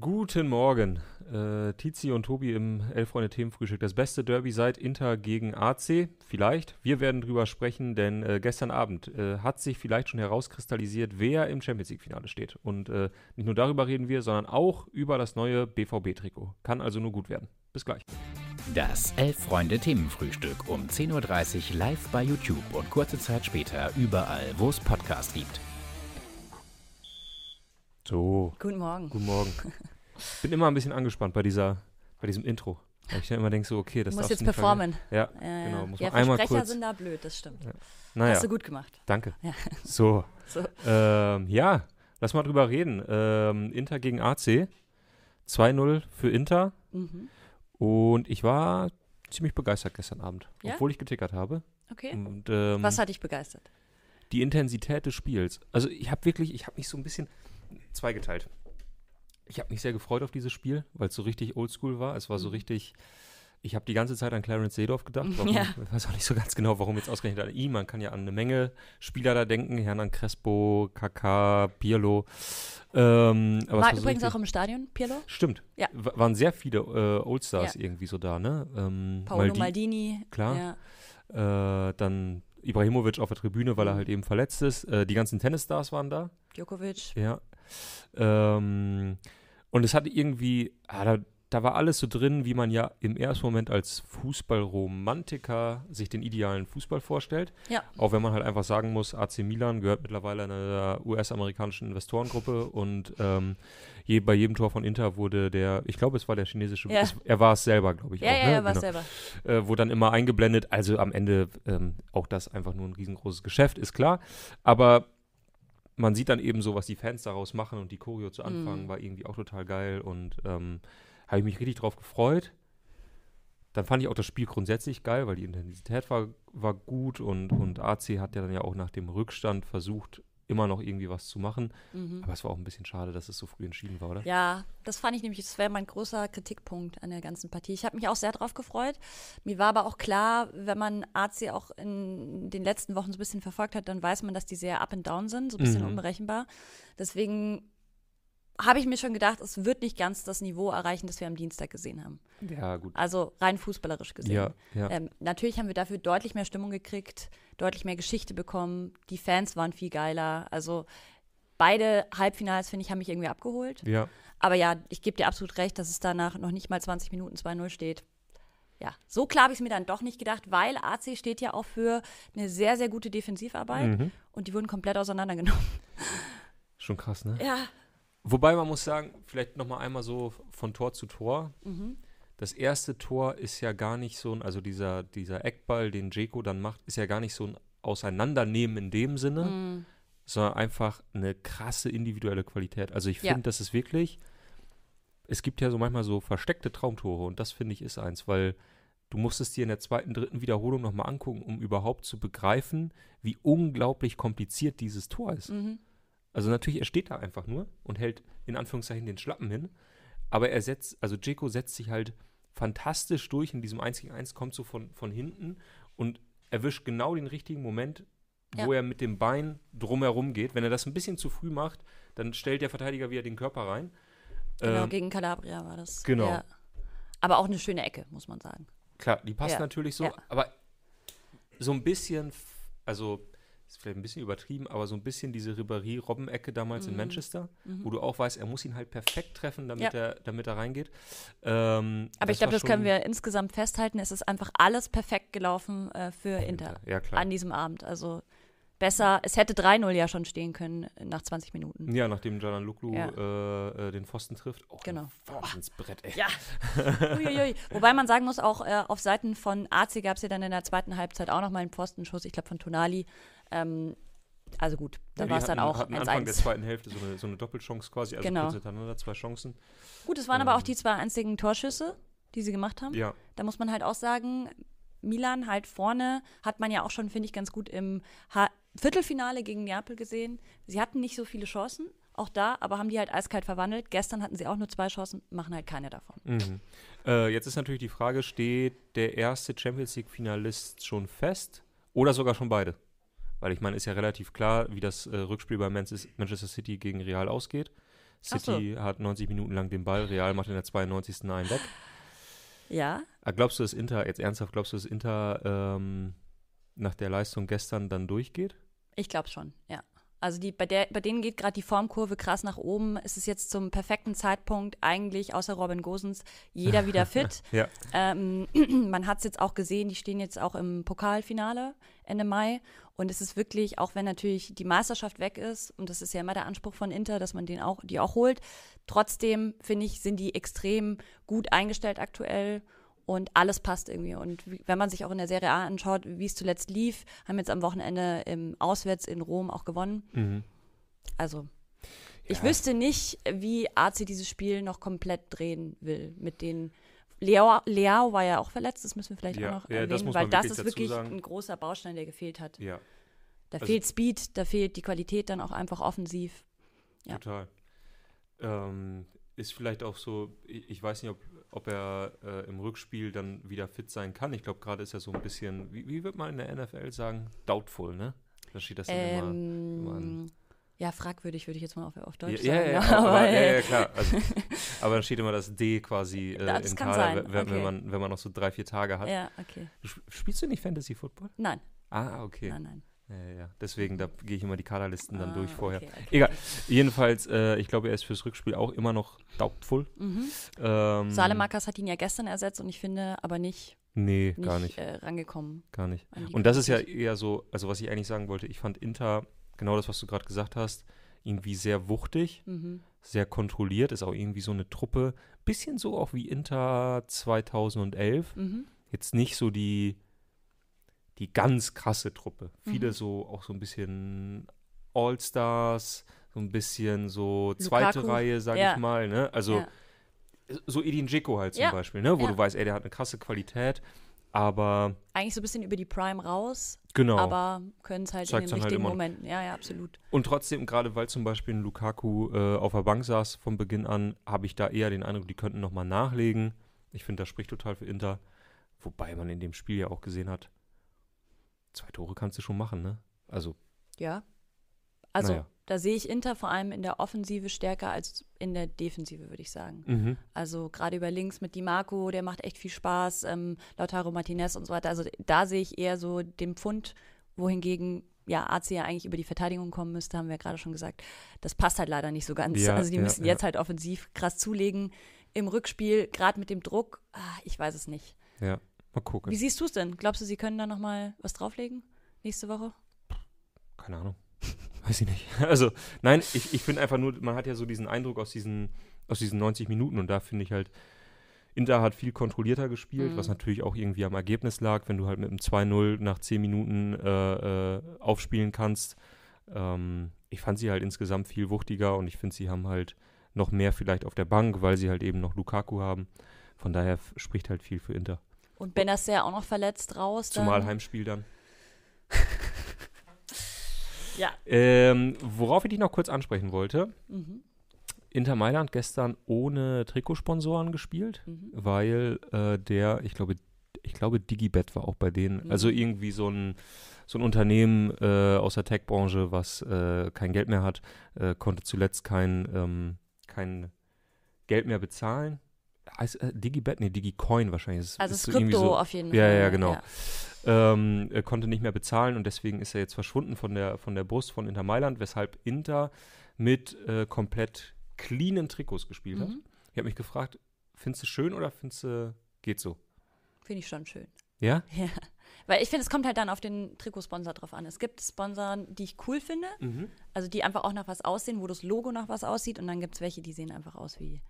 Guten Morgen. Äh, Tizi und Tobi im Elf-Freunde-Themenfrühstück. Das beste Derby seit Inter gegen AC. Vielleicht. Wir werden drüber sprechen, denn äh, gestern Abend äh, hat sich vielleicht schon herauskristallisiert, wer im Champions League-Finale steht. Und äh, nicht nur darüber reden wir, sondern auch über das neue BVB-Trikot. Kann also nur gut werden. Bis gleich. Das Elf-Freunde-Themenfrühstück um 10.30 Uhr live bei YouTube und kurze Zeit später überall, wo es Podcasts gibt. So. Guten Morgen. Guten Morgen. Bin immer ein bisschen angespannt bei dieser, bei diesem Intro. Weil ich dann immer denke so, okay, das Du musst darfst jetzt performen. Ja, Ja, genau. Muss ja, man einmal kurz. sind da blöd, das stimmt. Naja, Hast du gut gemacht. danke. Ja. So, So. ähm, ja, lass mal drüber reden. Ähm, Inter gegen AC. 2-0 für Inter. Mhm. Und ich war ziemlich begeistert gestern Abend, Ja? obwohl ich getickert habe. Okay. Und, ähm, Was hat dich begeistert? die Intensität des Spiels. Also ich habe wirklich, ich habe mich so ein bisschen zweigeteilt. Ich habe mich sehr gefreut auf dieses Spiel, weil es so richtig oldschool war. Es war so Mhm. richtig, ich habe die ganze Zeit an Clarence Seedorf gedacht. Warum, Ja. Ich weiß auch nicht so ganz genau, warum jetzt ausgerechnet an ihn. Man kann ja an eine Menge Spieler da denken. Hernan Crespo, Kaká, Pirlo. Ähm, War so übrigens richtig- auch im Stadion, Pirlo. Stimmt. Ja. W- Waren sehr viele äh, Oldstars irgendwie so da, ne? Ähm, Paolo Maldi- Maldini. Klar. Ja. Äh, dann Ibrahimovic auf der Tribüne, weil er Mhm. halt eben verletzt ist. Äh, die ganzen Tennisstars waren da. Djokovic. Ja. Ähm, und es hatte irgendwie, ah, da, da war alles so drin, wie man ja im ersten Moment als Fußballromantiker sich den idealen Fußball vorstellt. Ja. Auch wenn man halt einfach sagen muss, AC Milan gehört mittlerweile einer US-amerikanischen Investorengruppe und ähm, je, bei jedem Tor von Inter wurde der, ich glaube, es war der chinesische, Ja. es, er war es selber, glaube ich. Ja, auch, ja, ne? ja, war Genau selber. äh, wurde dann immer eingeblendet. Also am Ende ähm, auch das einfach nur ein riesengroßes Geschäft, ist klar. Aber man sieht dann eben so, was die Fans daraus machen und die Choreo zu Anfang Mhm. war irgendwie auch total geil und ähm, habe ich mich richtig drauf gefreut. Dann fand ich auch das Spiel grundsätzlich geil, weil die Intensität war, war gut und, und AC hat ja dann ja auch nach dem Rückstand versucht, immer noch irgendwie was zu machen. Mhm. Aber es war auch ein bisschen schade, dass es so früh entschieden war, oder? Ja, das fand ich nämlich, das wäre mein großer Kritikpunkt an der ganzen Partie. Ich habe mich auch sehr drauf gefreut. Mir war aber auch klar, wenn man AC auch in den letzten Wochen so ein bisschen verfolgt hat, dann weiß man, dass die sehr up and down sind, so ein bisschen Mhm. unberechenbar. Deswegen habe ich mir schon gedacht, es wird nicht ganz das Niveau erreichen, das wir am Dienstag gesehen haben. Ja, gut. Also rein fußballerisch gesehen. Ja, ja. Ähm, natürlich haben wir dafür deutlich mehr Stimmung gekriegt, deutlich mehr Geschichte bekommen. Die Fans waren viel geiler. Also beide Halbfinals, finde ich, haben mich irgendwie abgeholt. ja. Aber ja, ich gebe dir absolut recht, dass es danach noch nicht mal 20 Minuten 2-0 steht. Ja, so klar habe ich es mir dann doch nicht gedacht, weil AC steht ja auch für eine sehr, sehr gute Defensivarbeit Mhm. und die wurden komplett auseinandergenommen. Schon krass, ne? Ja. Wobei man muss sagen, vielleicht noch mal einmal so von Tor zu Tor. Mhm. Das erste Tor ist ja gar nicht so ein, also dieser, dieser Eckball, den Jeko dann macht, ist ja gar nicht so ein Auseinandernehmen in dem Sinne, Mhm. sondern einfach eine krasse individuelle Qualität. Also ich Ja. finde, das ist wirklich, es gibt ja so manchmal so versteckte Traumtore und das finde ich ist eins, weil du musst es dir in der zweiten, dritten Wiederholung nochmal angucken, um überhaupt zu begreifen, wie unglaublich kompliziert dieses Tor ist. Mhm. Also natürlich, er steht da einfach nur und hält in Anführungszeichen den Schlappen hin. Aber er setzt, also Jeko setzt sich halt fantastisch durch in diesem 1 gegen 1, kommt so von, von hinten und erwischt genau den richtigen Moment, wo Ja. er mit dem Bein drumherum geht. Wenn er das ein bisschen zu früh macht, dann stellt der Verteidiger wieder den Körper rein. Genau, Ähm, gegen Calabria war das. genau. Ja. Aber auch eine schöne Ecke, muss man sagen. Klar, die passt Ja, natürlich so, aber so ein bisschen, also ist vielleicht ein bisschen übertrieben, aber so ein bisschen diese Ribéry-Robben-Ecke damals in Mhm. Manchester, Mhm. wo du auch weißt, er muss ihn halt perfekt treffen, damit, Ja. er, damit er reingeht. Ähm, Aber ich glaube, das können wir insgesamt festhalten. Es ist einfach alles perfekt gelaufen äh, für Inter Ja, klar. an diesem Abend. Also besser, es hätte 3-0 ja schon stehen können nach 20 Minuten. Ja, nachdem Jalan Luklu Ja. äh, äh, den Pfosten trifft. Auch Genau. Wahnsinnsbrett, ey. Ja. Uiuiui. Wobei man sagen muss, auch äh, auf Seiten von AC gab es ja dann in der zweiten Halbzeit auch nochmal einen Pfostenschuss, ich glaube von Tonali. Ähm, also gut, da Ja, war es dann auch hatten Anfang der 1-1. zweiten Hälfte so eine, so eine Doppelchance quasi, also Genau. kurz hintereinander, zwei Chancen. Gut, es waren aber auch Ähm. die zwei einzigen Torschüsse, die sie gemacht haben. Ja, Da muss man halt auch sagen, Milan halt vorne hat man ja auch schon, finde ich, ganz gut im ha Viertelfinale gegen Neapel gesehen. Sie hatten nicht so viele Chancen, auch da, aber haben die halt eiskalt verwandelt. Gestern hatten sie auch nur zwei Chancen, machen halt keine davon. Mhm. Äh, jetzt ist natürlich die Frage, steht der erste Champions League-Finalist schon fest oder sogar schon beide? Weil ich meine, ist ja relativ klar, wie das äh, Rückspiel bei Manchester City gegen Real ausgeht. Ach so. City hat 90 Minuten lang den Ball, Real macht in der 92. einen weg. Ja, Ah, Glaubst du, dass Inter, jetzt ernsthaft, glaubst du, dass Inter ähm, nach der Leistung gestern dann durchgeht? Ich glaube schon, ja. Also die, bei, der, bei denen geht gerade die Formkurve krass nach oben. Es ist jetzt zum perfekten Zeitpunkt eigentlich, außer Robin Gosens, jeder wieder fit. Ja. Ähm, man hat es jetzt auch gesehen, die stehen jetzt auch im Pokalfinale Ende Mai. Und es ist wirklich, auch wenn natürlich die Meisterschaft weg ist, und das ist ja immer der Anspruch von Inter, dass man den auch, die auch holt, trotzdem, finde ich, sind die extrem gut eingestellt aktuell. Und alles passt irgendwie. Und wenn man sich auch in der Serie A anschaut, wie es zuletzt lief, haben jetzt am Wochenende im Auswärts in Rom auch gewonnen. Mhm. Also, ich Ja. wüsste nicht, wie AC dieses Spiel noch komplett drehen will mit den. Leao, Leao war ja auch verletzt, das müssen wir vielleicht Ja, auch noch ja, das erwähnen, muss weil das ist wirklich sagen. ein großer Baustein, der gefehlt hat. Ja, Da Also- fehlt Speed, da fehlt die Qualität dann auch einfach offensiv. Total. Ähm, ist vielleicht auch so, ich, ich weiß nicht, ob, ob er äh, im Rückspiel dann wieder fit sein kann. Ich glaube, gerade ist er so ein bisschen, wie, wie wird man in der NFL sagen? Doubtful, ne? Da steht das dann immer. immer Ähm, ja, fragwürdig würde ich jetzt mal auf, auf Deutsch Ja, ja, sagen. ja, aber, aber, äh, ja, ja, klar. Also, aber dann steht immer das D quasi äh, Ja, das im Kader, okay. wenn, man, wenn man noch so drei, vier Tage hat. ja, okay. Spielst du nicht Fantasy Football? Nein, Ah, okay. nein, nein. Ja, ja. Deswegen, da gehe ich immer die Kaderlisten dann Ah, durch vorher. okay, okay, Egal. Jedenfalls, äh, ich glaube, er ist fürs Rückspiel auch immer noch doubtful. Mhm. Ähm, Salemakas hat ihn ja gestern ersetzt und ich finde aber nicht, Nee, nicht, gar nicht. Äh, rangekommen. Gar nicht. Und das ist ja eher so, also was ich eigentlich sagen wollte, ich fand Inter, genau das, was du gerade gesagt hast, irgendwie sehr wuchtig, Mhm. sehr kontrolliert, ist auch irgendwie so eine Truppe, bisschen so auch wie Inter 2011. Mhm. Jetzt nicht so die, die ganz krasse Truppe. Viele Mhm. so auch so ein bisschen All-Stars, so ein bisschen so zweite Lukaku. Reihe, sag Ja. ich mal. Ne? Also Ja. so Edin Dzeko halt zum Ja. Beispiel, ne? wo du weißt, ey, der hat eine krasse Qualität, aber Eigentlich so ein bisschen über die Prime raus, genau. aber können es halt in den halt richtigen immer- Momenten. Ja, ja, absolut. Und trotzdem, gerade weil zum Beispiel ein Lukaku äh, auf der Bank saß von Beginn an, habe ich da eher den Eindruck, die könnten nochmal nachlegen. Ich finde, das spricht total für Inter. Wobei man in dem Spiel ja auch gesehen hat, zwei Tore kannst du schon machen, ne? Also, Ja. Also, Naja. da sehe ich Inter vor allem in der Offensive stärker als in der Defensive, würde ich sagen. mhm. Also gerade über links mit Di Marco, der macht echt viel Spaß, ähm, Lautaro Martinez und so weiter. Also da sehe ich eher so den Pfund, wohingegen ja AC ja eigentlich über die Verteidigung kommen müsste, haben wir ja gerade schon gesagt. Das passt halt leider nicht so ganz. Ja, also die ja, müssen jetzt halt offensiv krass zulegen. Im Rückspiel, gerade mit dem Druck, ah, ich weiß es nicht. ja, mal gucken. Wie siehst du es denn? Glaubst du, sie können da nochmal was drauflegen nächste Woche? Keine Ahnung. Weiß ich nicht. Also, nein, ich, ich finde einfach nur, man hat ja so diesen Eindruck aus diesen, aus diesen 90 Minuten und da finde ich halt, Inter hat viel kontrollierter gespielt, Mhm. was natürlich auch irgendwie am Ergebnis lag, wenn du halt mit einem 2-0 nach 10 Minuten äh, äh, aufspielen kannst. Ähm, ich fand sie halt insgesamt viel wuchtiger und ich finde, sie haben halt noch mehr vielleicht auf der Bank, weil sie halt eben noch Lukaku haben. Von daher spricht halt viel für Inter. Und Benacer auch noch verletzt raus. Zumal dann. Heimspiel dann. Ja. Ähm, worauf ich dich noch kurz ansprechen wollte, Mhm. Inter Mailand gestern ohne Trikotsponsoren gespielt, Mhm. weil äh, der, ich glaube, ich glaube, Digibet war auch bei denen. Mhm. Also irgendwie so ein, so ein Unternehmen äh, aus der Tech-Branche, was äh, kein Geld mehr hat, äh, konnte zuletzt kein, ähm, kein Geld mehr bezahlen. Heißt, äh, Digibet? Nee, Digicoin wahrscheinlich. Es Also ist Krypto so, auf jeden Ja, Fall. ja, genau. ähm, er konnte nicht mehr bezahlen und deswegen ist er jetzt verschwunden von der, von der Brust von Inter Mailand, weshalb Inter mit äh, komplett cleanen Trikots gespielt hat. Mhm. Ich habe mich gefragt, findest du schön oder findest du, geht so? Finde ich schon schön. Ja? Ja. Weil ich finde, es kommt halt dann auf den Trikotsponsor drauf an. Es gibt Sponsoren, die ich cool finde, Mhm. also die einfach auch nach was aussehen, wo das Logo nach was aussieht und dann gibt es welche, die sehen einfach aus wie.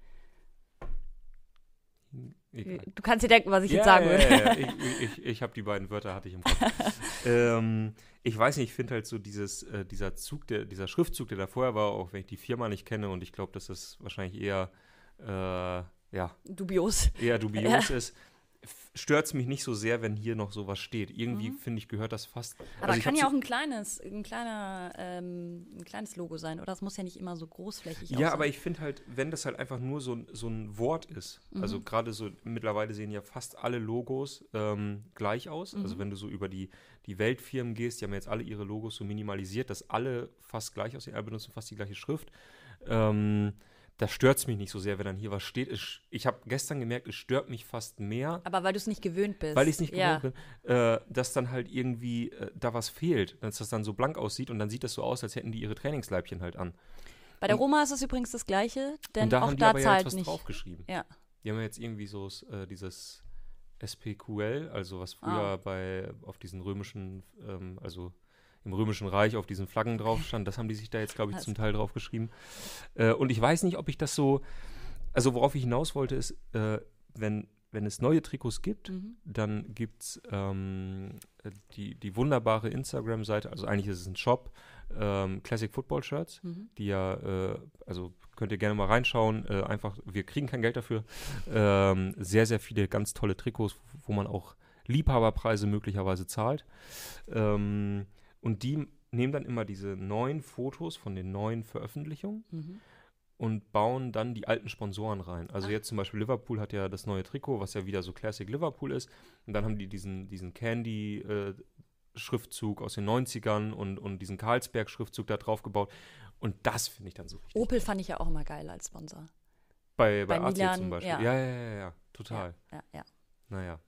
Egal. Du kannst dir denken, was ich ja, jetzt sagen ja, würde. Ja, ja. Ich, ich, ich habe die beiden Wörter hatte ich im Kopf. ähm, ich weiß nicht, ich finde halt so dieses, äh, dieser Zug, der, dieser Schriftzug, der da vorher war, auch wenn ich die Firma nicht kenne und ich glaube, dass das wahrscheinlich eher, äh, ja, Dubios. eher dubios ist, stört es mich nicht so sehr, wenn hier noch sowas steht. Irgendwie, finde ich, gehört das fast. Mhm. Aber also kann ja auch ein kleines, ein kleiner, ähm, ein kleines Logo sein, oder? Das muss ja nicht immer so großflächig Ja, aussehen. aber ich finde halt, wenn das halt einfach nur so ein, so ein Wort ist, also Mhm. gerade so, mittlerweile sehen ja fast alle Logos ähm, gleich aus. Mhm. Also wenn du so über die, die Weltfirmen gehst, die haben jetzt alle ihre Logos so minimalisiert, dass alle fast gleich aussehen, alle benutzen fast die gleiche Schrift. Ähm, da stört es mich nicht so sehr, wenn dann hier was steht. Es, ich habe gestern gemerkt, es stört mich fast mehr, Aber weil du es nicht gewöhnt bist. weil ich es nicht ja. gewohnt bin, äh, dass dann halt irgendwie äh, da was fehlt, dass das dann so blank aussieht und dann sieht das so aus, als hätten die ihre Trainingsleibchen halt an. Bei der Roma ist es übrigens das Gleiche, denn und da auch haben die da ja zahlt jetzt was nicht. draufgeschrieben. Ja. Die haben ja jetzt irgendwie so äh, dieses SPQL, also was früher Ah. bei auf diesen römischen, ähm, also im römischen Reich auf diesen Flaggen drauf stand, das haben die sich da jetzt, glaube ich, zum Teil drauf geschrieben. Äh, und ich weiß nicht, ob ich das so, also worauf ich hinaus wollte, ist, äh, wenn, wenn es neue Trikots gibt, Mhm. dann gibt es ähm, die, die wunderbare Instagram-Seite, also eigentlich ist es ein Shop, ähm, Classic Football Shirts, Mhm. die ja, äh, also könnt ihr gerne mal reinschauen, äh, einfach, wir kriegen kein Geld dafür. Ähm, sehr, sehr viele ganz tolle Trikots, wo man auch Liebhaberpreise möglicherweise zahlt. Ähm, und die nehmen dann immer diese neuen Fotos von den neuen Veröffentlichungen Mhm. und bauen dann die alten Sponsoren rein. Also Ah. jetzt zum Beispiel Liverpool hat ja das neue Trikot, was ja wieder so Classic Liverpool ist. Und dann haben die diesen, diesen Candy-Schriftzug aus den 90ern und, und diesen Carlsberg-Schriftzug da drauf gebaut. Und das finde ich dann so richtig. Opel fand ich ja auch immer geil als Sponsor. bei, bei, bei AC Milan, zum Beispiel. ja. Ja, ja, ja, ja, ja total. Ja, ja. Naja.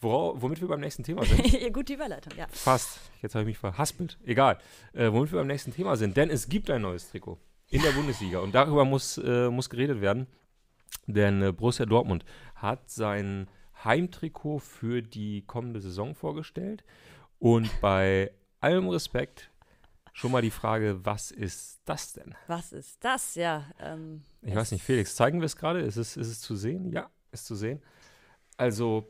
Wora, womit wir beim nächsten Thema sind. Gute Überleitung, ja. Fast. Jetzt habe ich mich verhaspelt. Egal. Äh, womit wir beim nächsten Thema sind. Denn es gibt ein neues Trikot in der Bundesliga. Und darüber muss, äh, muss geredet werden. Denn äh, Borussia Dortmund hat sein Heimtrikot für die kommende Saison vorgestellt. Und bei allem Respekt schon mal die Frage, was ist das denn? Was ist das? Ja. Ähm, Ich weiß nicht, Felix, zeigen wir es gerade? Ist es, ist es zu sehen? Ja, ist zu sehen. Also,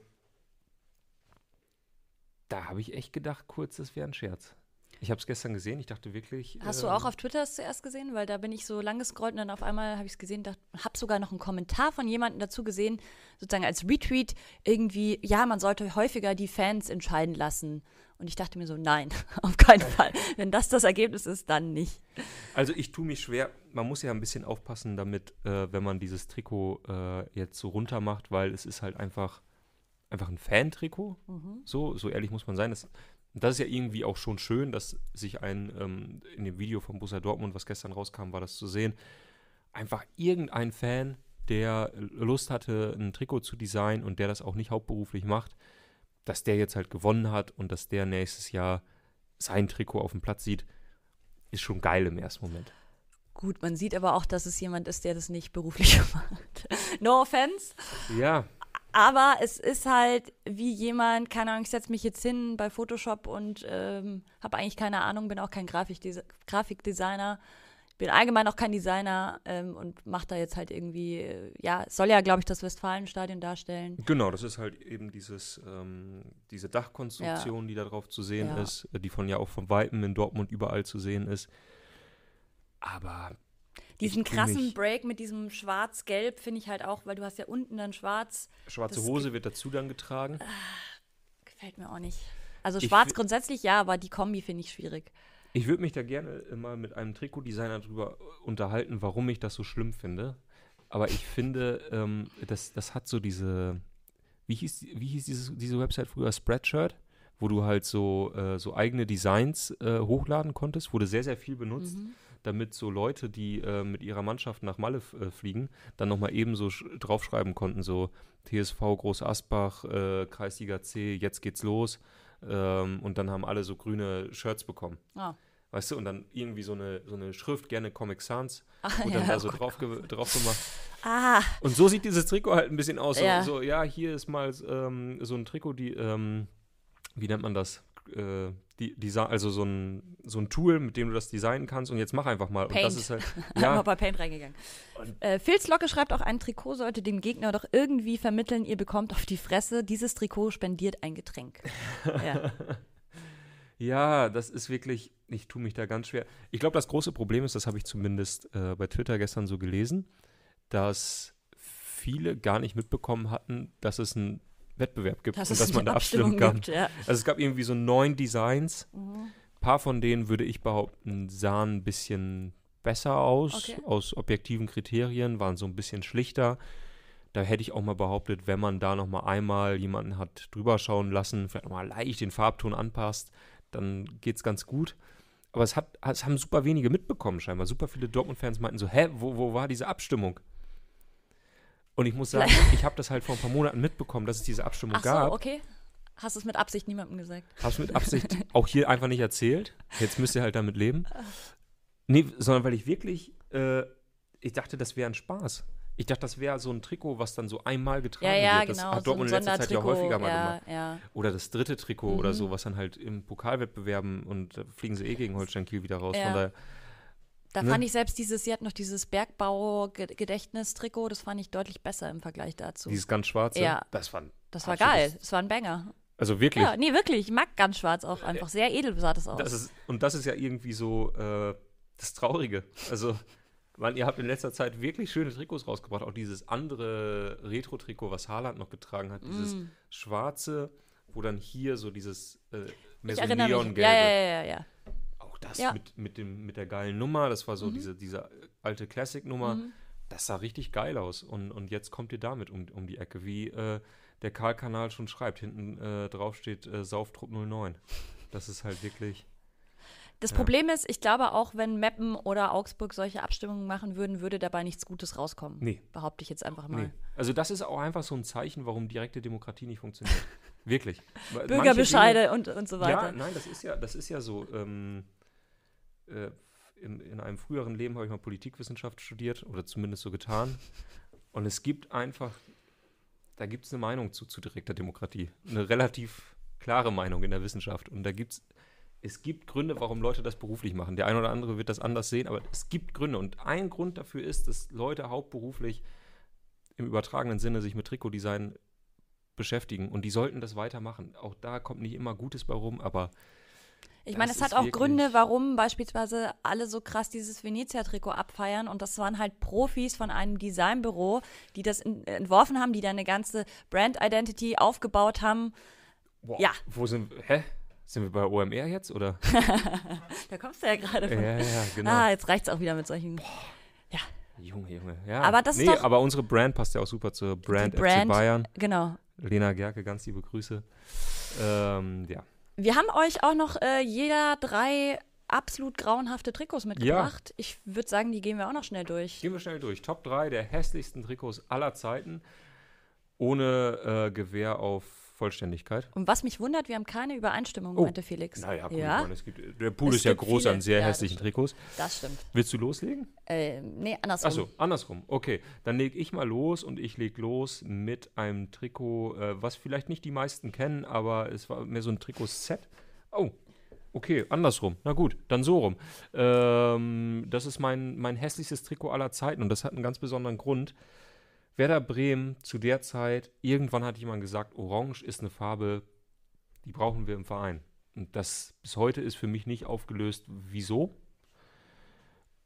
da habe ich echt gedacht, kurz, das wäre ein Scherz. Ich habe es gestern gesehen, ich dachte wirklich. Hast du ähm, auch auf Twitter es zuerst gesehen? Weil da bin ich so lang gescrollt und dann auf einmal habe ich es gesehen, habe sogar noch einen Kommentar von jemandem dazu gesehen, sozusagen als Retweet irgendwie, ja, man sollte häufiger die Fans entscheiden lassen. Und ich dachte mir so, nein, auf keinen Fall. Wenn das das Ergebnis ist, dann nicht. Also, ich tue mich schwer. Man muss ja ein bisschen aufpassen damit, äh, wenn man dieses Trikot äh, jetzt so runter macht, weil es ist halt einfach, einfach ein Fan-Trikot. So, so ehrlich muss man sein. Das, das ist ja irgendwie auch schon schön, dass sich ein, ähm, in dem Video von Borussia Dortmund, was gestern rauskam, war das zu sehen, einfach irgendein Fan, der Lust hatte, ein Trikot zu designen und der das auch nicht hauptberuflich macht, dass der jetzt halt gewonnen hat und dass der nächstes Jahr sein Trikot auf dem Platz sieht, ist schon geil im ersten Moment. Gut, man sieht aber auch, dass es jemand ist, der das nicht beruflich macht. no offense. Ja, Aber es ist halt wie jemand, keine Ahnung, ich setze mich jetzt hin bei Photoshop und ähm, habe eigentlich keine Ahnung, bin auch kein Grafikdesi Grafikdesigner, bin allgemein auch kein Designer ähm, und mache da jetzt halt irgendwie, äh, ja, soll ja, glaube ich, das Westfalenstadion darstellen. genau, das ist halt eben dieses, ähm, diese Dachkonstruktion, die da drauf zu sehen Ja. ist, äh, die von ja auch von Weitem in Dortmund überall zu sehen ist. Aber Diesen krassen mich- Break mit diesem Schwarz-Gelb finde ich halt auch, weil du hast ja unten dann Schwarz, schwarze Hose wird dazu dann getragen. gefällt mir auch nicht. Also Schwarz grundsätzlich ja, aber die Kombi finde ich schwierig. Ich würde mich da gerne mal mit einem Trikotdesigner drüber unterhalten, warum ich das so schlimm finde. Aber ich finde, ähm, das, das hat so diese, wie hieß, wie hieß dieses, diese Website früher, Spreadshirt, wo du halt so, äh, so eigene Designs äh, hochladen konntest, wurde sehr, sehr viel benutzt, Mhm. Damit so Leute, die äh, mit ihrer Mannschaft nach Malle äh, fliegen, dann nochmal eben so sch- draufschreiben konnten, so TSV Groß Asbach, äh, Kreisliga C, jetzt geht's los. Ähm, und dann haben alle so grüne Shirts bekommen. Ah. Weißt du, und dann irgendwie so eine, so eine Schrift, gerne Comic Sans, Ah, und ja, dann da so oh drauf, ge drauf gemacht. Ah, Und so sieht dieses Trikot halt ein bisschen aus. So, Ja. so ja, hier ist mal ähm, so ein Trikot, die, ähm, wie nennt man das? Äh, die, also so ein, so ein Tool, mit dem du das designen kannst und jetzt mach einfach mal. Und das Paint. ist halt, ja. ja, mal bei Paint reingegangen. Äh, Locke schreibt auch, ein Trikot sollte dem Gegner doch irgendwie vermitteln, ihr bekommt auf die Fresse, dieses Trikot spendiert ein Getränk. ja. Ja, das ist wirklich, ich tue mich da ganz schwer. Ich glaube, das große Problem ist, das habe ich zumindest äh, bei Twitter gestern so gelesen, dass viele gar nicht mitbekommen hatten, dass es einen Wettbewerb gibt Dass und es dass man da abstimmen kann. gibt, ja. Also es gab irgendwie so neun Designs. Mhm. Ein paar von denen, würde ich behaupten, sahen ein bisschen besser aus, Okay. aus objektiven Kriterien, waren so ein bisschen schlichter. Da hätte ich auch mal behauptet, wenn man da noch mal einmal jemanden hat drüber schauen lassen, vielleicht noch mal leicht den Farbton anpasst, dann geht es ganz gut. Aber es, hat, es haben super wenige mitbekommen, scheinbar. Super viele Dortmund-Fans meinten so: Hä, wo, wo war diese Abstimmung? Und ich muss sagen, ich habe das halt vor ein paar Monaten mitbekommen, dass es diese Abstimmung Ach so, gab. okay. Hast du es mit Absicht niemandem gesagt? Hab's mit Absicht auch hier einfach nicht erzählt. Jetzt müsst ihr halt damit leben. Nee, sondern weil ich wirklich, äh, ich dachte, das wäre ein Spaß. Ich dachte, das wäre so ein Trikot, was dann so einmal getragen Ja, ja, wird. Das genau. hat Dortmund so in letzter Zeit ja häufiger mal ja, gemacht. Ja. Oder das dritte Trikot oder Mhm. so, was dann halt im Pokalwettbewerben und da fliegen sie eh gegen Holstein Kiel wieder raus. Ja. Von daher, Da Ne? fand ich selbst dieses, sie hat noch dieses Bergbau-Gedächtnistrikot, das fand ich deutlich besser im Vergleich dazu. dieses ganz schwarze, Ja. das war das war geil, das war ein Banger. Also wirklich. Ja, nee, wirklich, ich mag ganz schwarz auch einfach. Sehr edel sah das aus. Das ist, und das ist ja irgendwie so äh, das Traurige. Also, man, ihr habt in letzter Zeit wirklich schöne Trikots rausgebracht. Auch dieses andere Retro-Trikot, was Haaland noch getragen hat. Dieses Mm. schwarze, wo dann hier so dieses äh. Neongelbe. Ja, ja, ja, ja, das Ja. mit, mit, dem, mit der geilen Nummer. Das war so Mhm. diese, diese alte Classic-Nummer. Mhm. Das sah richtig geil aus. Und, und jetzt kommt ihr damit um, um die Ecke. Wie äh, der Karl-Kanal schon schreibt. Hinten äh, drauf steht äh, Sauftrupp 09. Das ist halt wirklich. Das Ja. Problem ist, ich glaube auch, wenn Meppen oder Augsburg solche Abstimmungen machen würden, würde dabei nichts Gutes rauskommen. Nee. Behaupte ich jetzt einfach mal. Nee. Also das ist auch einfach so ein Zeichen, warum direkte Demokratie nicht funktioniert. Wirklich. Bürgerbescheide und, und so Dinge- weiter. Ja, nein, das ist ja, das ist ja so. Ähm, äh, in, in einem früheren Leben habe ich mal Politikwissenschaft studiert oder zumindest so getan. Und es gibt einfach, da gibt es eine Meinung zu, zu direkter Demokratie. Eine relativ klare Meinung in der Wissenschaft. Und da gibt es, es gibt Gründe, warum Leute das beruflich machen. Der eine oder andere wird das anders sehen, aber es gibt Gründe. Und ein Grund dafür ist, dass Leute hauptberuflich im übertragenen Sinne sich mit Trikotdesign beschäftigen. Und die sollten das weitermachen. Auch da kommt nicht immer Gutes bei rum, aber Ich meine, es hat ist auch Gründe, warum beispielsweise alle so krass dieses Venezia-Trikot abfeiern. Und das waren halt Profis von einem Designbüro, die das entworfen haben, die da eine ganze Brand-Identity aufgebaut haben. Boah, Ja. Wo sind wir? Hä? Sind wir bei OMR jetzt? Oder? Da kommst du ja gerade ja, von. ja, ja, genau. Ah, jetzt reicht's auch wieder mit solchen. Junge, Junge. Ja. Aber das ist nee, doch- aber unsere Brand passt ja auch super zur Brand, Brand- FC Bayern. Genau. Lena Gerke, ganz liebe Grüße. Ähm, ja. Wir haben euch auch noch äh, jeder drei absolut grauenhafte Trikots mitgebracht. Ich würde sagen, die gehen wir auch noch schnell durch. Gehen wir schnell durch. Top 3 der hässlichsten Trikots aller Zeiten. Ohne äh, Gewähr auf Vollständigkeit. Und was mich wundert, wir haben keine Übereinstimmung, Oh. meinte Felix. Naja, gut, ja, meine, es gibt, der Pool Es ist ja groß viele. an sehr Ja, das hässlichen stimmt. Trikots. das stimmt. Willst du loslegen? Äh, nee, andersrum. Achso, andersrum. Okay, dann leg ich mal los und ich leg los mit einem Trikot, äh, was vielleicht nicht die meisten kennen, aber es war mehr so ein Trikot-Set. Oh, okay, andersrum. Na gut, dann so rum. Ähm, das ist mein, mein hässlichstes Trikot aller Zeiten und das hat einen ganz besonderen Grund. Werder Bremen zu der Zeit, irgendwann hat jemand gesagt, Orange ist eine Farbe, die brauchen wir im Verein. Und das bis heute ist für mich nicht aufgelöst, wieso.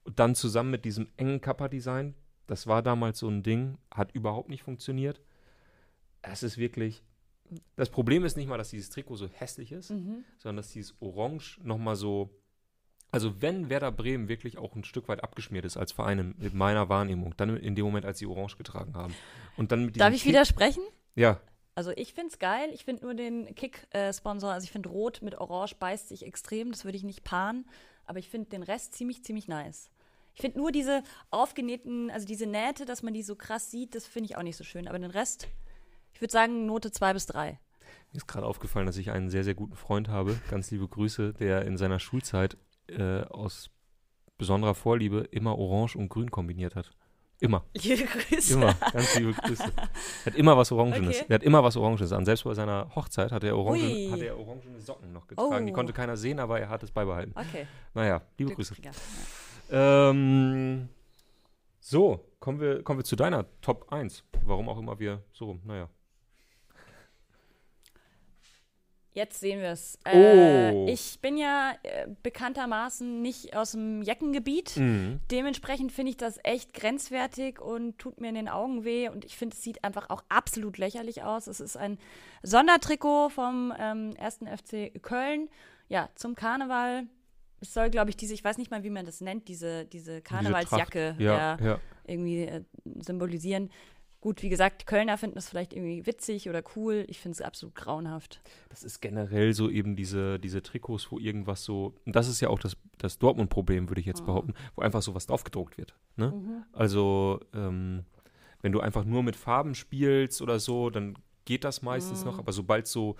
Und dann zusammen mit diesem engen Kappa-Design, das war damals so ein Ding, hat überhaupt nicht funktioniert. Es ist wirklich. Das Problem ist nicht mal, dass dieses Trikot so hässlich ist, Mhm. sondern dass dieses Orange nochmal so. Also, wenn Werder Bremen wirklich auch ein Stück weit abgeschmiert ist als Verein in, in meiner Wahrnehmung, dann in dem Moment, als sie Orange getragen haben. Und dann Darf ich Kick- widersprechen? Ja, Also ich finde es geil. Ich finde nur den Kick-Sponsor, also ich finde Rot mit Orange beißt sich extrem. Das würde ich nicht paaren. Aber ich finde den Rest ziemlich, ziemlich nice. Ich finde nur diese aufgenähten, also diese Nähte, dass man die so krass sieht, das finde ich auch nicht so schön. Aber den Rest, ich würde sagen Note 2 bis 3. Mir ist gerade aufgefallen, dass ich einen sehr, sehr guten Freund habe, ganz liebe Grüße, der in seiner Schulzeit äh, aus besonderer Vorliebe immer Orange und Grün kombiniert hat. Immer, Liebe Grüße. immer. Ganz liebe Grüße. Er hat immer was Orangenes. Okay. Er hat immer was Orangenes an. Selbst bei seiner Hochzeit hat er, hat er orangene Socken noch getragen. Die Oh. konnte keiner sehen, aber er hat es beibehalten. Okay. Naja, liebe Grüße. Ähm, so, kommen wir, kommen wir zu deiner Top 1. Warum auch immer wir so, naja. Jetzt sehen wir es. Oh. Äh, ich bin ja äh, bekanntermaßen nicht aus dem Jackengebiet. Mhm. Dementsprechend finde ich das echt grenzwertig und tut mir in den Augen weh. Und ich finde, es sieht einfach auch absolut lächerlich aus. Es ist ein Sondertrikot vom ähm, 1. FC Köln. Ja, zum Karneval. Es soll, glaube ich, diese, ich weiß nicht mal, wie man das nennt, diese, diese Karnevalsjacke Diese. Ja, ja. irgendwie äh, symbolisieren. Gut, wie gesagt, die Kölner finden das vielleicht irgendwie witzig oder cool. Ich finde es absolut grauenhaft. Das ist generell so eben diese, diese Trikots, wo irgendwas so, und das ist ja auch das, das Dortmund-Problem, würde ich jetzt Mhm. behaupten, wo einfach sowas draufgedruckt wird. Ne? Mhm. Also, ähm, wenn du einfach nur mit Farben spielst oder so, dann geht das meistens Mhm. noch, aber sobald so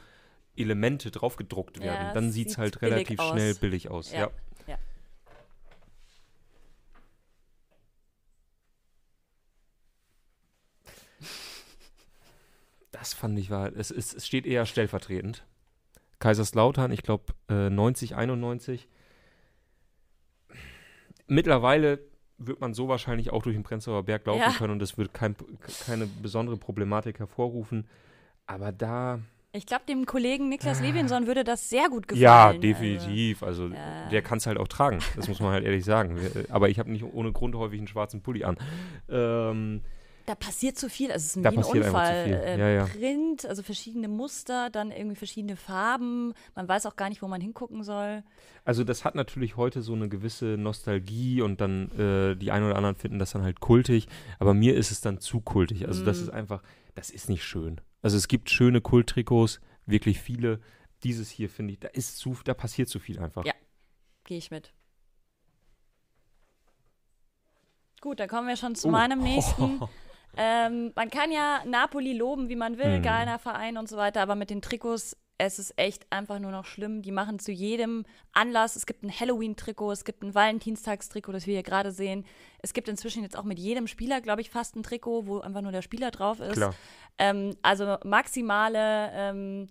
Elemente draufgedruckt Ja, werden, dann es sieht es halt relativ aus. schnell billig aus. Ja. Ja. Ja. Das fand ich war, es, ist, es steht eher stellvertretend. Kaiserslautern, ich glaube äh, 90, 91. Mittlerweile wird man so wahrscheinlich auch durch den Prenzlauer Berg laufen Ja. können und es wird kein, keine besondere Problematik hervorrufen. Aber da, Ich glaube, dem Kollegen Niklas Levinson würde das sehr gut gefallen. ja, also. definitiv. Also, ja. der kann es halt auch tragen. Das muss man halt ehrlich sagen. Wir- Aber ich habe nicht ohne Grund häufig einen schwarzen Pulli an. Ähm, Da passiert zu viel, also es ist ein Unfall. viel. Äh, Ja, ja. Print, also verschiedene Muster, dann irgendwie verschiedene Farben. Man weiß auch gar nicht, wo man hingucken soll. Also das hat natürlich heute so eine gewisse Nostalgie und dann äh, die einen oder anderen finden das dann halt kultig, aber mir ist es dann zu kultig. Also das Mm. ist einfach, das ist nicht schön. Also es gibt schöne Kulttrikots, wirklich viele. Dieses hier finde ich, da ist zu, da passiert zu viel einfach. Ja. Gehe ich mit. Gut, dann kommen wir schon zu Oh. meinem nächsten. Ähm, man kann ja Napoli loben, wie man will, Mhm. geiler Verein und so weiter, aber mit den Trikots, es ist echt einfach nur noch schlimm. Die machen zu jedem Anlass, es gibt ein Halloween-Trikot, es gibt ein Valentinstagstrikot, das wir hier gerade sehen. Es gibt inzwischen jetzt auch mit jedem Spieler, glaube ich, fast ein Trikot, wo einfach nur der Spieler drauf ist. Ähm, also maximale ähm,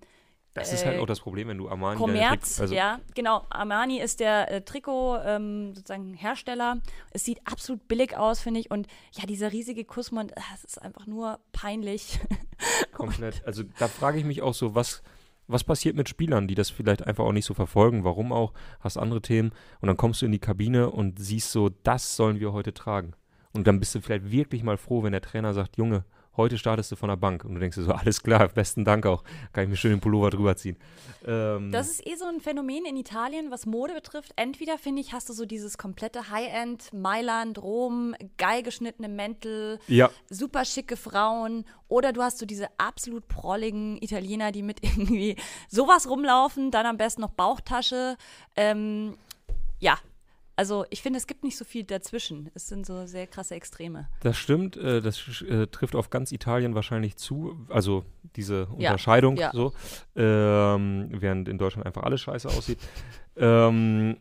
Das ist halt Äh, auch das Problem, wenn du Armani Kommerz, also, ja, genau. Armani ist der äh, Trikot ähm, sozusagen Hersteller. Es sieht absolut billig aus, finde ich. Und ja, dieser riesige Kussmund, äh, es ist einfach nur peinlich. komplett. Also da frage ich mich auch so, was, was passiert mit Spielern, die das vielleicht einfach auch nicht so verfolgen? Warum auch? Hast andere Themen und dann kommst du in die Kabine und siehst so, das sollen wir heute tragen. Und dann bist du vielleicht wirklich mal froh, wenn der Trainer sagt, Junge, heute startest du von der Bank. Und du denkst dir so, alles klar, besten Dank auch. Kann ich mir schön den Pullover drüber ziehen. Ähm, Das ist eh so ein Phänomen in Italien, was Mode betrifft. Entweder, finde ich, hast du so dieses komplette High-End, Mailand, Rom, geil geschnittene Mäntel, ja, super schicke Frauen oder du hast so diese absolut prolligen Italiener, die mit irgendwie sowas rumlaufen, dann am besten noch Bauchtasche. Ähm, ja, also ich finde, es gibt nicht so viel dazwischen. Es sind so sehr krasse Extreme. das stimmt. Äh, das äh, trifft auf ganz Italien wahrscheinlich zu. Also diese Ja, Unterscheidung ja. so. Ähm, während in Deutschland einfach alles scheiße aussieht. ähm,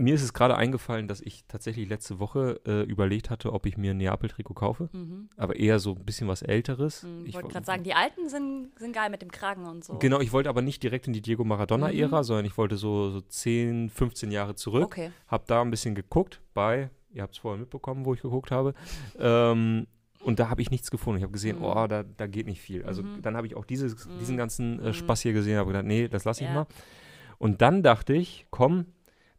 mir ist es gerade eingefallen, dass ich tatsächlich letzte Woche äh, überlegt hatte, ob ich mir ein Neapel-Trikot kaufe. Mhm. Aber eher so ein bisschen was Älteres. Ich Ich wollte wo- gerade sagen, die Alten sind, sind geil mit dem Kragen und so. Genau, ich wollte aber nicht direkt in die Diego Maradona-Ära, Mhm. sondern ich wollte so, so 10, 15 Jahre zurück. Okay. Hab da ein bisschen geguckt bei, ihr habt es vorher mitbekommen, wo ich geguckt habe. Ähm, und da habe ich nichts gefunden. Ich habe gesehen, Mhm. oh, da, da geht nicht viel. Also Mhm. dann habe ich auch dieses, diesen Mhm. ganzen äh, Mhm. Spaß hier gesehen, habe gedacht, nee, das lasse ich Ja. mal. Und dann dachte ich, komm,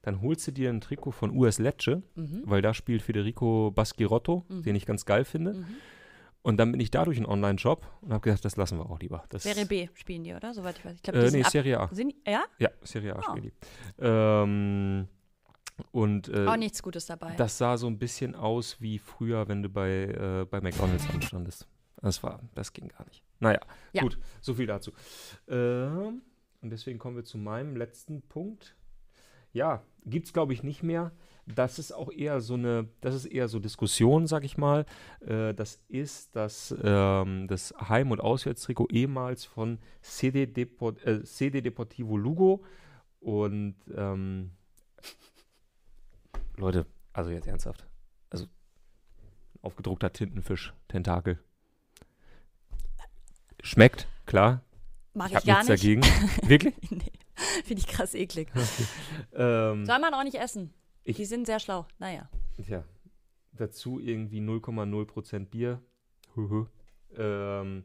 dann holst du dir ein Trikot von US Lecce, Mhm. weil da spielt Federico Baschirotto, Mhm. den ich ganz geil finde. Mhm. Und dann bin ich da durch einen Online-Shop und habe gedacht, das lassen wir auch lieber. Das, Serie B spielen die, oder? Soweit ich weiß. Ich glaube, Äh, nee, Serie A. sind, ja? Ja, Serie A Ah. spielen die. Ähm, und äh, Auch nichts Gutes dabei. das sah so ein bisschen aus wie früher, wenn du bei, äh, bei McDonalds anstandest. Das war, das ging gar nicht. Naja, Ja. gut, so viel dazu. Ähm, und deswegen kommen wir zu meinem letzten Punkt. Ja, gibt es glaube ich nicht mehr. Das ist auch eher so eine, das ist eher so Diskussion, sag ich mal. Äh, das ist das, ähm, das Heim- und Auswärtstrikot ehemals von CD, Depo äh, CD Deportivo Lugo. Und ähm, Leute, also jetzt ernsthaft. Also aufgedruckter Tintenfisch, Tentakel. Schmeckt, klar. Mag Ich ich, gar nichts nicht. dagegen. Wirklich? nee. Finde ich krass eklig. ähm, Soll man auch nicht essen. Ich- die sind sehr schlau. Naja. Tja, dazu irgendwie 0,0% Bier. Ähm,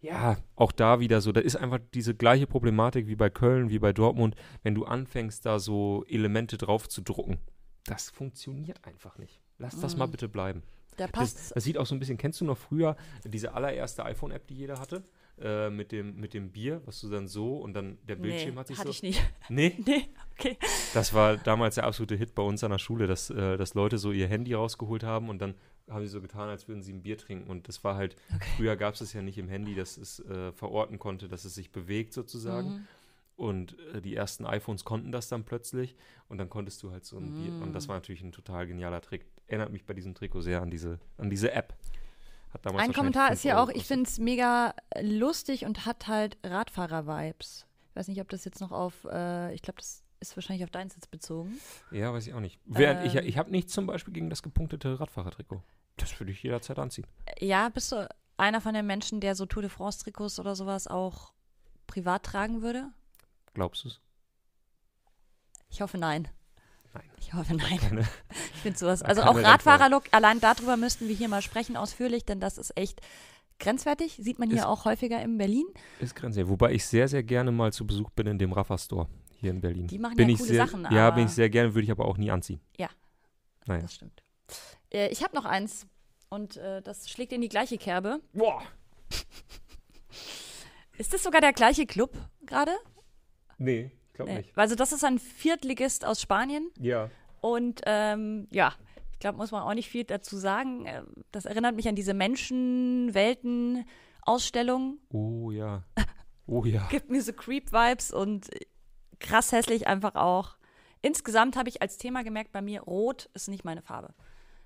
ja, auch da wieder so, da ist einfach diese gleiche Problematik wie bei Köln, wie bei Dortmund, wenn du anfängst, da so Elemente drauf zu drucken. Das funktioniert einfach nicht. Lass das Mhm. mal bitte bleiben. Da Das, passt. das sieht auch so ein bisschen, kennst du noch früher diese allererste iPhone-App, die jeder hatte? Äh, mit, dem, mit dem Bier, was du dann so und dann der Bildschirm nee, hat sich hatte so. ich nicht. Nee, nee, okay. das war damals der absolute Hit bei uns an der Schule, dass, äh, dass Leute so ihr Handy rausgeholt haben und dann haben sie so getan, als würden sie ein Bier trinken. Und das war halt, okay. früher gab es es ja nicht im Handy, dass es äh, verorten konnte, dass es sich bewegt sozusagen. Mhm. Und äh, die ersten iPhones konnten das dann plötzlich und dann konntest du halt so ein Bier. Und Mm. das war natürlich ein total genialer Trick. Erinnert mich bei diesem Trikot sehr an diese, an diese App. Hat damals Ein Kommentar ist hier auch, ich gekostet. finde es mega lustig und hat halt Radfahrer-Vibes. Ich weiß nicht, ob das jetzt noch auf, äh, ich glaube, das ist wahrscheinlich auf deins jetzt bezogen. Ja, weiß ich auch nicht. Während ich, Ähm. ich habe nichts zum Beispiel gegen das gepunktete Radfahrertrikot. Das würde ich jederzeit anziehen. Ja, bist du einer von den Menschen, der so Tour de France-Trikots oder sowas auch privat tragen würde? Glaubst du es? Ich hoffe nein. Nein. Ich hoffe nein. Keine. Ich finde sowas. Also auch. Radfahrerlook, allein darüber müssten wir hier mal sprechen ausführlich, denn das ist echt grenzwertig. Sieht man hier Ist- auch häufiger in Berlin. Ist grenzwertig. Wobei ich sehr, sehr gerne mal zu Besuch bin in dem Rafa Store hier in Berlin. Die machen bin ja ich coole sehr, Sachen. Ja, bin ich sehr gerne, würde ich aber auch nie anziehen. Ja. Naja. Das stimmt. Äh, ich habe noch eins und äh, das schlägt in die gleiche Kerbe. Boah. Ist das sogar der gleiche Club gerade? Nee, glaube Nee. nicht. Also das ist ein Viertligist aus Spanien Ja. und ähm, ja, ich glaube, muss man auch nicht viel dazu sagen. Ähm, Das erinnert mich an diese Menschen-Welten-Ausstellung. Oh ja. Oh ja. Gibt mir so Creep-Vibes und äh, krass hässlich einfach auch. Insgesamt habe ich als Thema gemerkt, bei mir Rot ist nicht meine Farbe.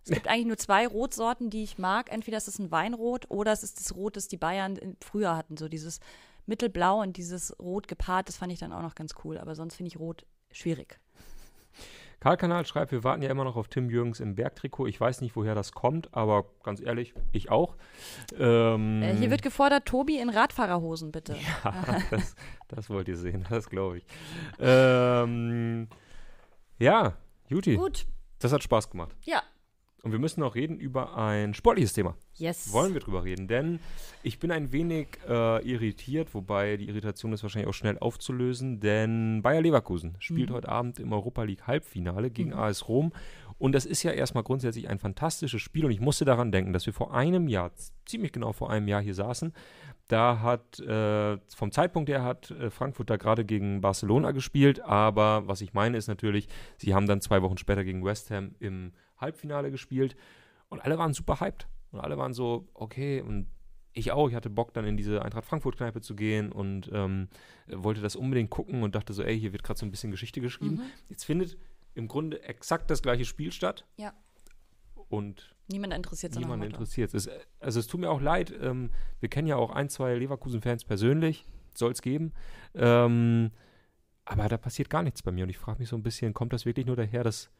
Es gibt eigentlich nur zwei Rotsorten, die ich mag. Entweder ist es ein Weinrot oder es ist das Rot, das die Bayern früher hatten. So dieses Mittelblau und dieses Rot gepaart, das fand ich dann auch noch ganz cool. Aber sonst finde ich Rot schwierig. Karl Kanal schreibt, wir warten ja immer noch auf Tim Jürgens im Bergtrikot. Ich weiß nicht, woher das kommt, aber ganz ehrlich, ich auch. Ähm, Äh, hier wird gefordert, Tobi in Radfahrerhosen, bitte. Ja, das, das wollt ihr sehen, das glaube ich. Ähm, ja, Juti, Gut, das hat Spaß gemacht. ja. Und wir müssen noch reden über ein sportliches Thema. Yes. Wollen wir drüber reden? Denn ich bin ein wenig äh, irritiert, wobei die Irritation ist wahrscheinlich auch schnell aufzulösen, denn Bayer Leverkusen spielt Mhm. heute Abend im Europa League Halbfinale gegen AS Rom. Und das ist ja erstmal grundsätzlich ein fantastisches Spiel. Und ich musste daran denken, dass wir vor einem Jahr, ziemlich genau vor einem Jahr hier saßen. Da hat, äh, vom Zeitpunkt her hat äh, Frankfurt da gerade gegen Barcelona gespielt. Aber was ich meine ist natürlich, sie haben dann zwei Wochen später gegen West Ham im Halbfinale gespielt. Und alle waren super hyped. Und alle waren so, okay, und ich auch. Ich hatte Bock, dann in diese Eintracht Frankfurt-Kneipe zu gehen und ähm, wollte das unbedingt gucken und dachte so, ey, hier wird gerade so ein bisschen Geschichte geschrieben. Mhm. Jetzt findet im Grunde exakt das gleiche Spiel statt. Ja. Und Niemand interessiert sich niemand interessiert es. Also es tut mir auch leid, ähm, wir kennen ja auch ein, zwei Leverkusen-Fans persönlich, soll es geben. Ähm, aber da passiert gar nichts bei mir und ich frage mich so ein bisschen, kommt das wirklich nur daher, dass,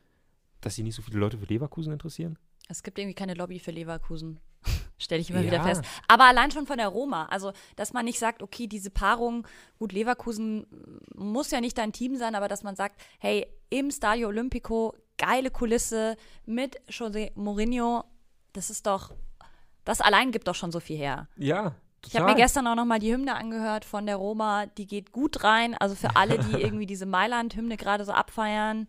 dass sich nicht so viele Leute für Leverkusen interessieren? Es gibt irgendwie keine Lobby für Leverkusen. Stelle ich immer Ja. wieder fest. Aber allein schon von der Roma. Also, dass man nicht sagt, okay, diese Paarung, gut, Leverkusen muss ja nicht dein Team sein, aber dass man sagt, hey, im Stadio Olimpico, geile Kulisse mit José Mourinho, das ist doch, das allein gibt doch schon so viel her. Ja, Ich habe mir gestern auch nochmal die Hymne angehört von der Roma. Die geht gut rein. Also für alle, die irgendwie diese Mailand-Hymne gerade so abfeiern,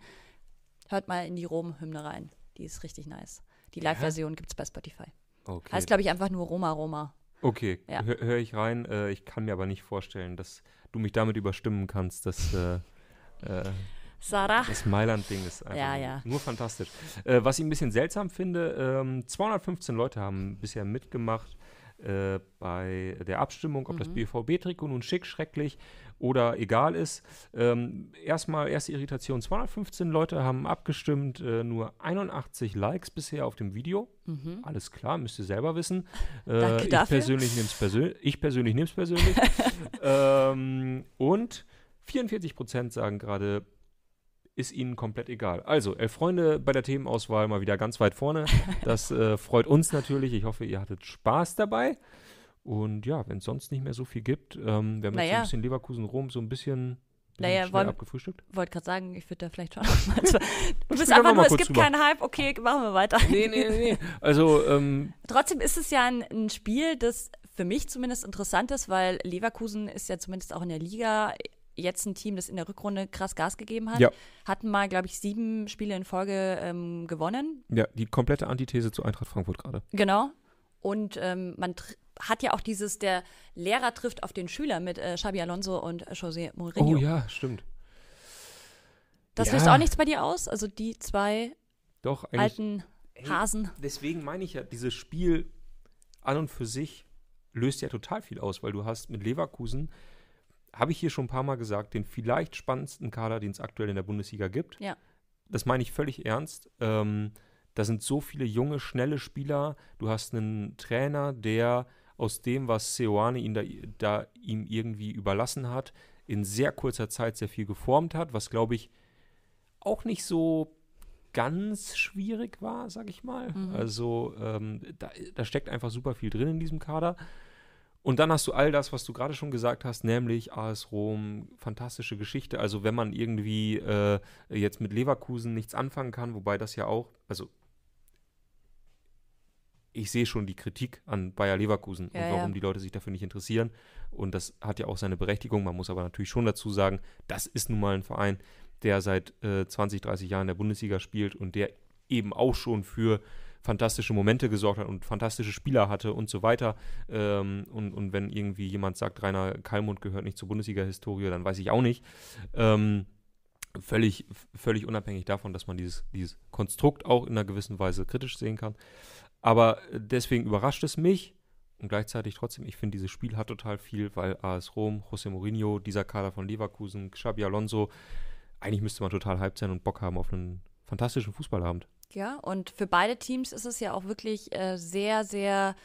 hört mal in die Rom-Hymne rein. Die ist richtig nice. Die Live-Version gibt es bei Spotify. Okay. Heißt, glaube ich, einfach nur Roma Roma. Okay, Ja. hör, hör ich rein. Äh, ich kann mir aber nicht vorstellen, dass du mich damit überstimmen kannst, dass äh, äh, Sarah. das Mailand-Ding ist einfach Ja, nur, ja. nur fantastisch. Äh, was ich ein bisschen seltsam finde, ähm, 215 Leute haben bisher mitgemacht äh, bei der Abstimmung, ob das Mhm. BVB-Trikot nun schick, schrecklich oder egal ist. Ähm, erstmal, erste Irritation, 215 Leute haben abgestimmt, äh, nur 81 Likes bisher auf dem Video. Mhm. Alles klar, müsst ihr selber wissen. Äh, Danke ich dafür. persönlich nehme es persönlich. Ich persönlich nehme es persönlich. ähm, und 44 Prozent sagen gerade, ist ihnen komplett egal. Also, elf Freunde bei der Themenauswahl mal wieder ganz weit vorne. Das äh, freut uns natürlich. Ich hoffe, ihr hattet Spaß dabei. Und ja, wenn es sonst nicht mehr so viel gibt, ähm, wir haben jetzt so Naja. ein bisschen Leverkusen-Rom so ein bisschen, Naja, wollen- abgefrühstückt. Wollte gerade sagen, ich würde da vielleicht schon noch mal. Du bist einfach nur, es gibt keinen Hype. Okay, machen wir weiter. Nee, nee, nee. Also, ähm, Trotzdem ist es ja ein, ein Spiel, das für mich zumindest interessant ist, weil Leverkusen ist ja zumindest auch in der Liga jetzt ein Team, das in der Rückrunde krass Gas gegeben hat. Ja. Hatten mal, glaube ich, sieben Spiele in Folge ähm, gewonnen. ja, die komplette Antithese zu Eintracht Frankfurt gerade. Genau. Und ähm, man tr- hat ja auch dieses, der Lehrer trifft auf den Schüler mit äh, Xabi Alonso und José Mourinho. Oh ja, stimmt. Das Ja. löst auch nichts bei dir aus? Also die zwei Doch, eigentlich. alten Hasen. Deswegen meine ich ja, dieses Spiel an und für sich löst ja total viel aus, weil du hast mit Leverkusen habe ich hier schon ein paar Mal gesagt, den vielleicht spannendsten Kader, den es aktuell in der Bundesliga gibt. Ja. Das meine ich völlig ernst. Ähm, da sind so viele junge, schnelle Spieler. Du hast einen Trainer, der aus dem, was Seoane ihn da, da ihm irgendwie überlassen hat, in sehr kurzer Zeit sehr viel geformt hat, was glaube ich auch nicht so ganz schwierig war, sag ich mal. Mhm. Also ähm, da, da steckt einfach super viel drin in diesem Kader. Und dann hast du all das, was du gerade schon gesagt hast, nämlich AS Rom, fantastische Geschichte. Also wenn man irgendwie äh, jetzt mit Leverkusen nichts anfangen kann, wobei das ja auch, also ich sehe schon die Kritik an Bayer Leverkusen Ja, und warum ja. die Leute sich dafür nicht interessieren. Und das hat ja auch seine Berechtigung. Man muss aber natürlich schon dazu sagen, das ist nun mal ein Verein, der seit äh, 20, 30 Jahren in der Bundesliga spielt und der eben auch schon für fantastische Momente gesorgt hat und fantastische Spieler hatte und so weiter. Ähm, und, und wenn irgendwie jemand sagt, Rainer Kallmund gehört nicht zur Bundesliga-Historie, dann weiß ich auch nicht. Ähm, völlig, völlig unabhängig davon, dass man dieses, dieses Konstrukt auch in einer gewissen Weise kritisch sehen kann. Aber deswegen überrascht es mich und gleichzeitig trotzdem, ich finde, dieses Spiel hat total viel, weil AS Rom, José Mourinho, dieser Kader von Leverkusen, Xabi Alonso, eigentlich müsste man total hyped sein und Bock haben auf einen fantastischen Fußballabend. Ja, und für beide Teams ist es ja auch wirklich äh, sehr, sehr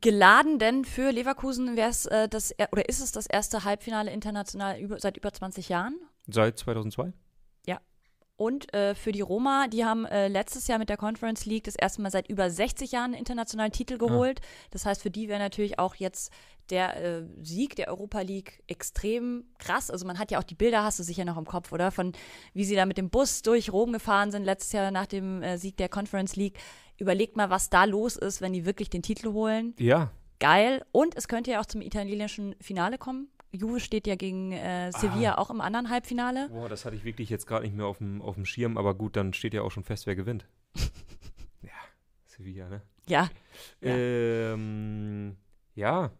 geladen, denn für Leverkusen wäre es äh, das er- oder ist es das erste Halbfinale international über, seit über 20 Jahren. Seit 2002? Und äh, für die Roma, die haben äh, letztes Jahr mit der Conference League das erste Mal seit über 60 Jahren einen internationalen Titel geholt. Das heißt, für die wäre natürlich auch jetzt der äh, Sieg der Europa League extrem krass. Also man hat ja auch die Bilder, hast du sicher noch im Kopf, oder? Von wie sie da mit dem Bus durch Rom gefahren sind, letztes Jahr nach dem äh, Sieg der Conference League. Überlegt mal, was da los ist, wenn die wirklich den Titel holen. Ja. Geil. Und es könnte ja auch zum italienischen Finale kommen. Juve steht ja gegen äh, Sevilla auch im anderen Halbfinale. Boah, das hatte ich wirklich jetzt gerade nicht mehr auf dem, auf dem Schirm, aber gut, dann steht ja auch schon fest, wer gewinnt. ja, Sevilla, ne? Ja, Ja. Ähm, ja,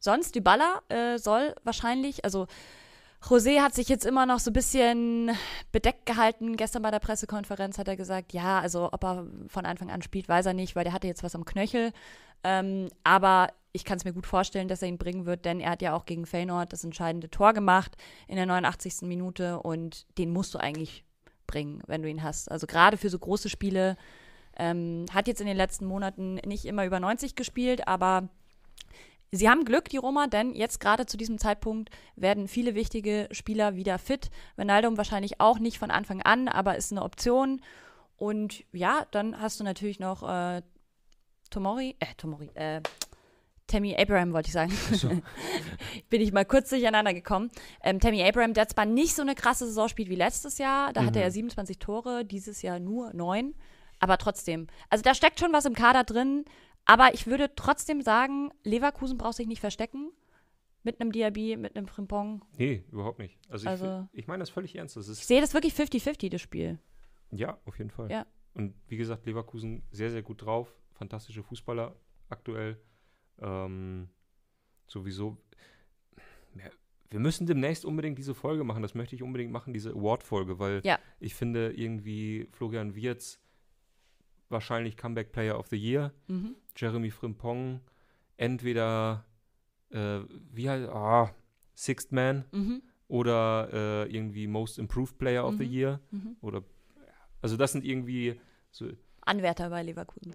Sonst, Dybala äh, soll wahrscheinlich, also José hat sich jetzt immer noch so ein bisschen bedeckt gehalten. Gestern bei der Pressekonferenz hat er gesagt, ja, also ob er von Anfang an spielt, weiß er nicht, weil der hatte jetzt was am Knöchel. Ähm, aber ich kann es mir gut vorstellen, dass er ihn bringen wird, denn er hat ja auch gegen Feyenoord das entscheidende Tor gemacht in der 89. Minute und den musst du eigentlich bringen, wenn du ihn hast. Also gerade für so große Spiele ähm, hat jetzt in den letzten Monaten nicht immer über 90 gespielt, aber Sie haben Glück, die Roma, denn jetzt gerade zu diesem Zeitpunkt werden viele wichtige Spieler wieder fit. Ronaldo wahrscheinlich auch nicht von Anfang an, aber ist eine Option. Und ja, dann hast du natürlich noch äh, Tomori, äh, Tomori, äh, Tammy Abraham wollte ich sagen. Bin ich mal kurz durcheinander gekommen. Ähm, Tammy Abraham, der zwar nicht so eine krasse Saison spielt wie letztes Jahr, da hatte er 27 Tore, dieses Jahr nur neun, aber trotzdem. Also da steckt schon was im Kader drin, aber ich würde trotzdem sagen, Leverkusen braucht sich nicht verstecken. Mit einem Diaby, mit einem Frimpong. nee, überhaupt nicht. Also, Also- ich, ich meine das völlig ernst. Das Ich sehe das wirklich 50-50, das Spiel. ja, auf jeden Fall. Ja. Und wie gesagt, Leverkusen sehr, sehr gut drauf. Fantastische Fußballer aktuell. Ähm, sowieso. Wir müssen demnächst unbedingt diese Folge machen. Das möchte ich unbedingt machen, diese Award-Folge, weil Ja. ich finde irgendwie Florian Wirz wahrscheinlich Comeback Player of the Year. Mhm. Jeremy Frimpong entweder äh, wie heißt ah, Sixth Man Mhm. oder äh, irgendwie Most Improved Player of the Mhm. Year Mhm. oder also das sind irgendwie so Anwärter bei Leverkusen.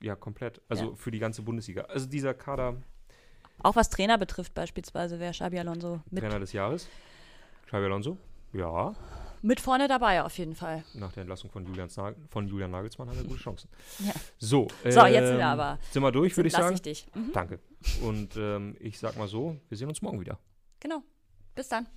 Ja komplett also Ja. für die ganze Bundesliga also dieser Kader Auch was Trainer betrifft, beispielsweise wäre Xabi Alonso mit, Trainer des Jahres Xabi Alonso ja mit vorne dabei, auf jeden Fall. nach der Entlassung von Julian, von Julian Nagelsmann hat er gute Chancen Ja. so So, jetzt sind wir ähm, aber- sind wir durch würde ich sagen ich dich. Mhm. danke und ähm, ich sag mal so wir sehen uns morgen wieder Genau. Bis dann.